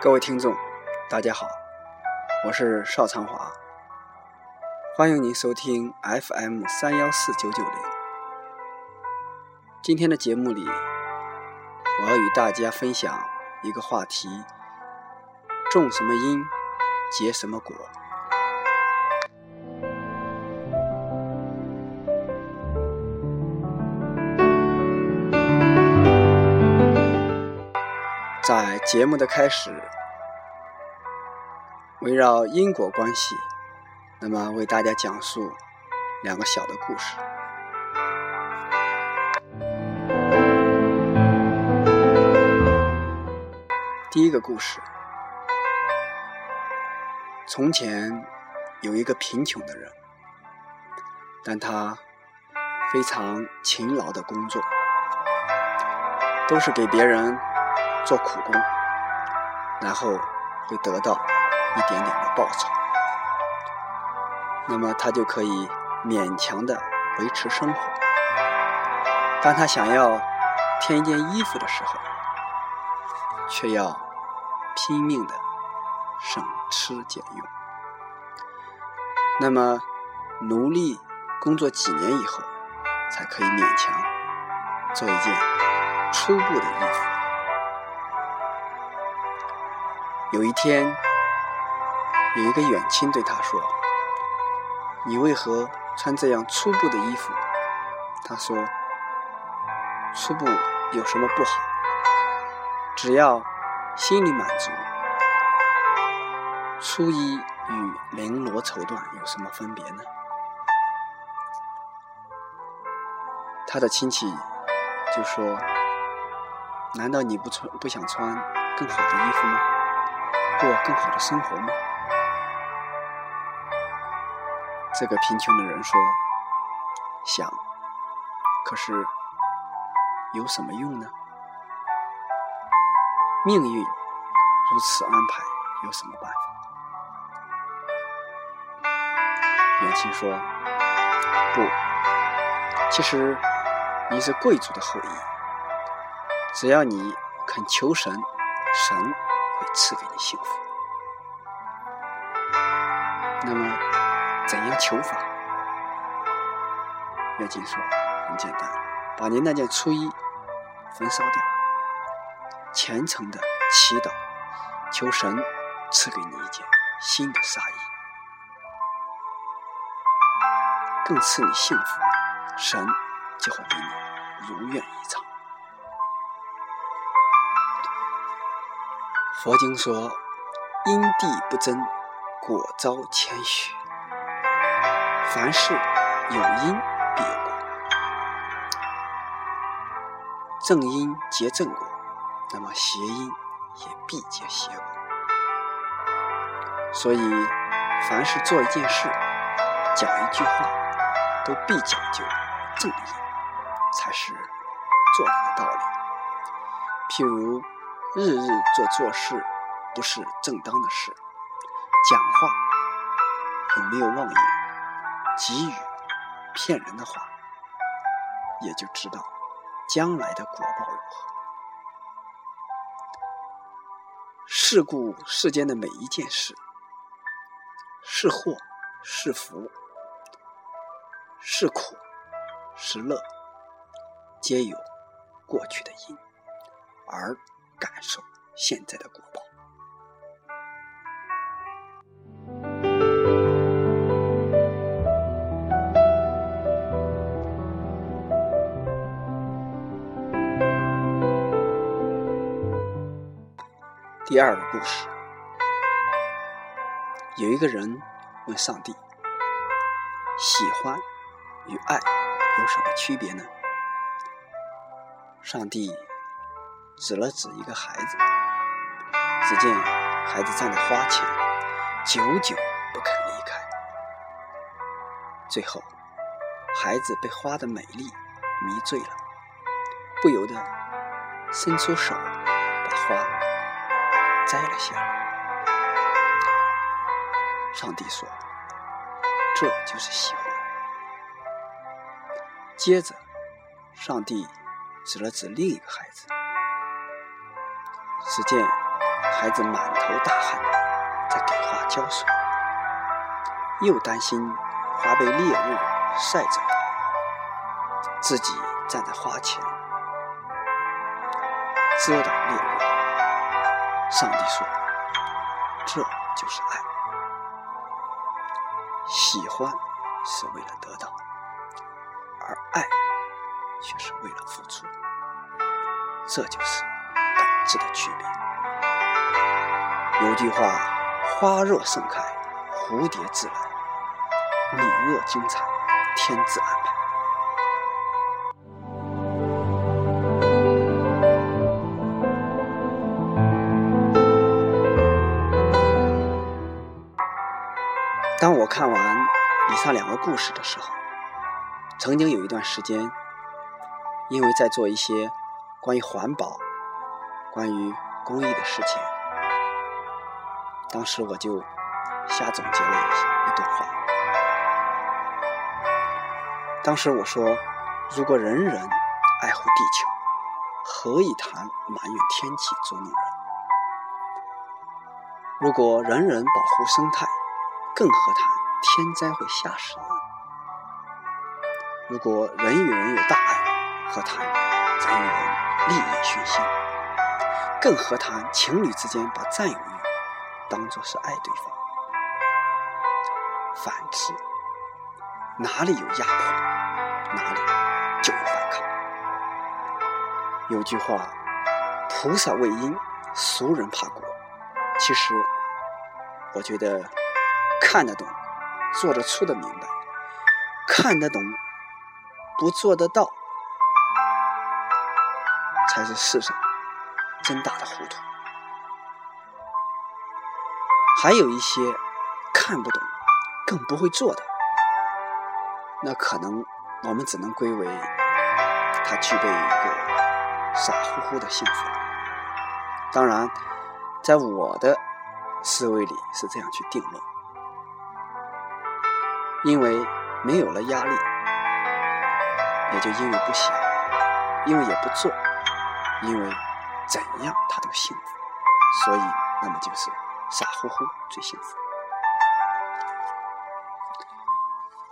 各位听众，大家好，我是邵长华，欢迎您收听 FM 三幺四九九零。今天的节目里，我要与大家分享一个话题：种什么因，结什么果。在节目的开始，围绕因果关系，那么为大家讲述两个小的故事。第一个故事：从前有一个贫穷的人，但他非常勤劳的工作，都是给别人。做苦工，然后会得到一点点的报酬，那么他就可以勉强的维持生活。当他想要添一件衣服的时候，却要拼命的省吃俭用。那么努力工作几年以后，才可以勉强做一件初步的衣服。有一天，有一个远亲对他说：“你为何穿这样粗布的衣服？”他说：“粗布有什么不好？只要心里满足。粗衣与绫罗绸缎有什么分别呢？”他的亲戚就说：“难道你不穿不想穿更好的衣服吗？”过更好的生活吗？这个贫穷的人说：“想，可是有什么用呢？命运如此安排，有什么办法？”远亲说：“不，其实你是贵族的后裔，只要你肯求神，神。”会赐给你幸福。那么，怎样求法？愿经说很简单，把您那件初衣焚烧掉，虔诚的祈祷，求神赐给你一件新的纱衣，更赐你幸福，神就会给你如愿以偿。佛经说：“因地不争，果遭谦虚。凡事有因必有果，正因结正果，那么邪因也必结邪果。所以，凡是做一件事、讲一句话，都必讲究正因，才是做人的道理。譬如。”日日做错事不是正当的事，讲话有没有妄言、给予骗人的话，也就知道将来的果报如何。事故世间的每一件事，是祸是福，是苦是乐，皆有过去的因，而。感受现在的果报。第二个故事，有一个人问上帝：“喜欢与爱有什么区别呢？”上帝。指了指一个孩子，只见孩子站在花前，久久不肯离开。最后，孩子被花的美丽迷醉了，不由得伸出手把花摘了下来。上帝说：“这就是喜欢。”接着，上帝指了指另一个孩子。只见孩子满头大汗在给花浇水，又担心花被烈日晒着，自己站在花前遮挡烈日。上帝说：“这就是爱，喜欢是为了得到，而爱却是为了付出。这就是质的区别。”有句话：“花若盛开，蝴蝶自来；你若精彩，天自安排。”当我看完以上两个故事的时候，曾经有一段时间，因为在做一些关于环保、关于公益的事情，当时我就瞎总结了一一段话。当时我说：“如果人人爱护地球，何以谈埋怨天气捉弄人？如果人人保护生态，”更何谈天灾会吓死人？如果人与人有大爱，何谈人与人利益熏心？更何谈情侣之间把占有欲当作是爱对方？反之，哪里有压迫，哪里就有反抗。有句话：“菩萨畏因，俗人怕果。”其实，我觉得。看得懂，做得出的明白；看得懂，不做得到，才是世上真大的糊涂。还有一些看不懂，更不会做的，那可能我们只能归为他具备一个傻乎乎的幸福。当然，在我的思维里是这样去定论。因为没有了压力，也就因为不想，因为也不做，因为怎样他都幸福，所以那么就是傻乎乎最幸福。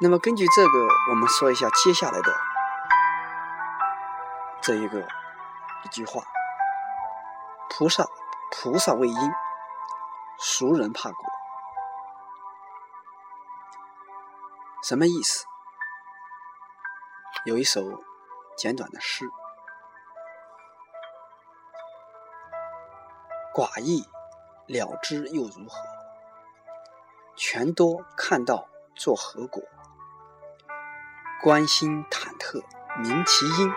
那么根据这个，我们说一下接下来的这一个一句话：菩萨菩萨为因，俗人怕果。什么意思？有一首简短的诗：“寡义了之又如何？权多看到作何果？关心忐忑明其因，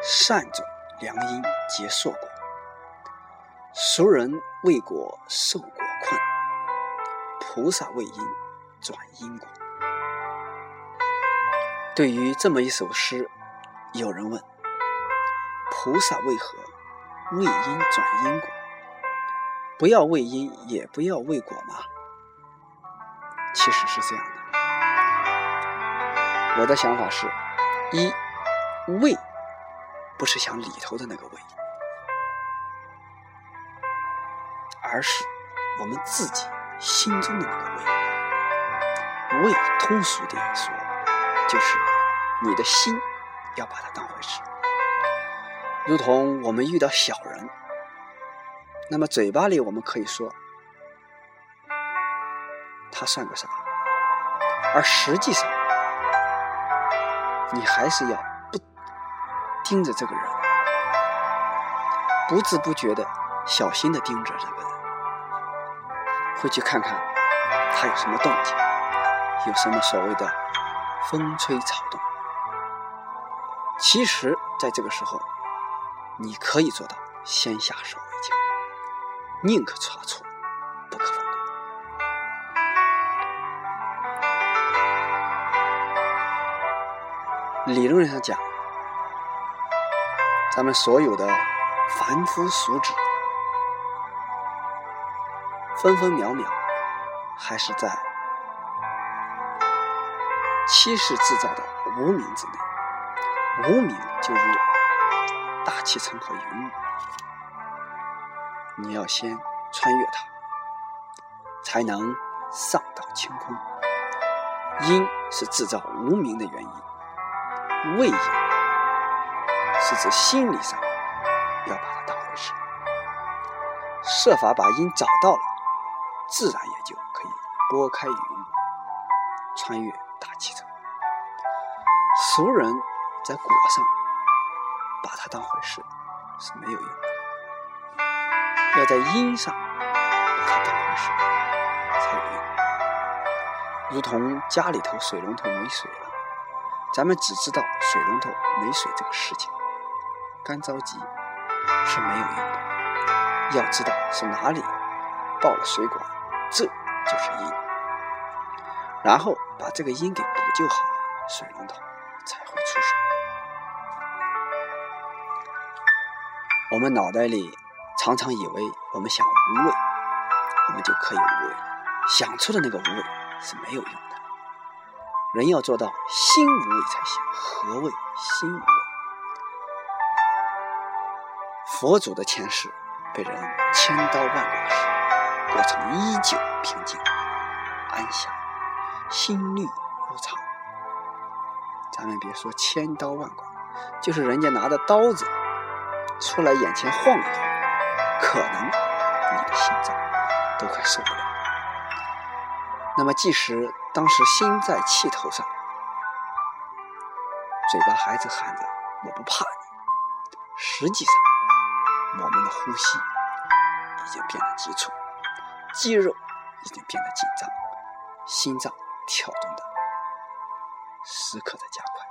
善种良因结硕果。俗人为果受果困，菩萨为因转因果。”对于这么一首诗，有人问：菩萨为何为因转因果？不要为因，也不要为果吗？其实是这样的。我的想法是：一为，不是想里头的那个为，而是我们自己心中的那个为。为，通俗点说。就是你的心要把它当回事，如同我们遇到小人，那么嘴巴里我们可以说他算个啥，而实际上你还是要不盯着这个人，不知不觉的小心的盯着这个人，会去看看他有什么动静，有什么所谓的。风吹草动，其实，在这个时候，你可以做到先下手，宁可差错，不可放过。理论上讲，咱们所有的凡夫俗子，分分秒秒，还是在。七世制造的无名之内，无名就如大气层和云雾，你要先穿越它，才能上到晴空。因是制造无名的原因，为因是指心理上要把它当回事，设法把因找到了，自然也就可以拨开云雾，穿越大气层。俗人在果上把它当回事是没有用的。要在因上把它当回事才有用。如同家里头水龙头没水了，咱们只知道水龙头没水这个事情，干着急是没有用的。要知道是哪里爆了水管，这就是因。然后把这个因给补救好了，水龙头才会出水。我们脑袋里。常常以为我们想无畏，我们就可以无畏，想出的那个无畏是没有用的。人要做到心无畏才行。何谓心无畏？佛祖的前世被人千刀万剐时，过程依旧平静安详，心律如常。咱们别说千刀万剐，就是人家拿着刀子出来眼前晃一晃。可能你的心脏都快受不了。那么，即使当时心在气头上，嘴巴还是喊着“我不怕你”，实际上我们的呼吸已经变得急促，肌肉已经变得紧张，心脏跳动的时刻在加快。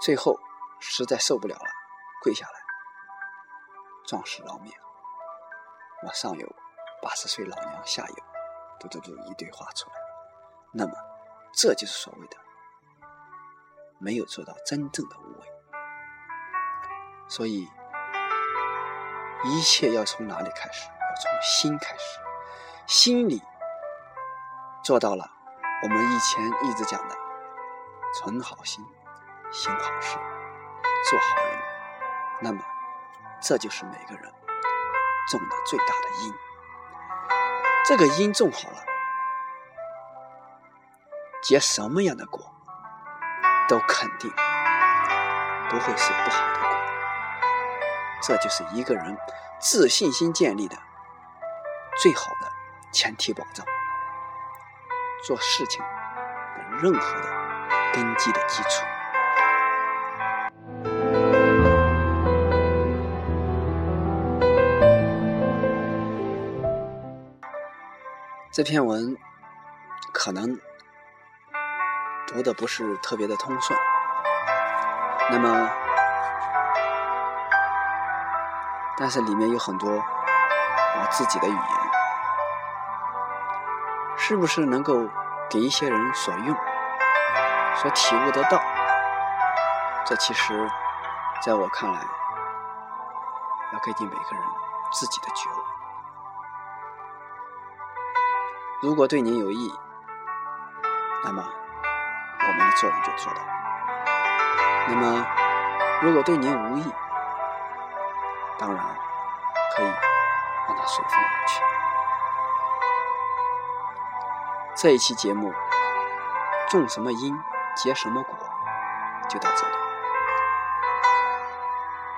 最后实在受不了了，跪下来。壮士饶命！我上有八十岁老娘，下有嘟嘟嘟一堆话出来。那么，这就是所谓的没有做到真正的无为。所以，一切要从哪里开始？要从心开始。心里做到了，我们以前一直讲的存好心、行好事、做好人，那么。这就是每个人种的最大的因。这个因种好了，结什么样的果，都肯定不会是不好的果。这就是一个人自信心建立的最好的前提保障，做事情的任何的根基的基础。这篇文可能读的不是特别的通顺，那么，但是里面有很多我自己的语言，是不是能够给一些人所用、所体悟得到？这其实在我看来，要根据每个人自己的觉悟。如果对您有益，那么我们的作用就做到；那么如果对您无益，当然可以让它随风而去。这一期节目，种什么因结什么果，就到这里。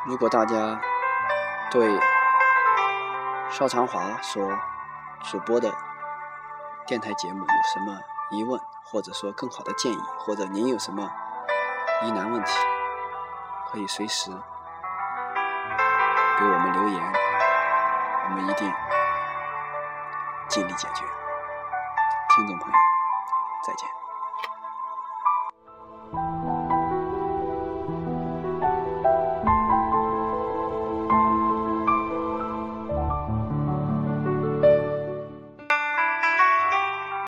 如果大家对邵长华所主播的，电台节目有什么疑问，或者说更好的建议，或者您有什么疑难问题，可以随时给我们留言，我们一定尽力解决。听众朋友，再见。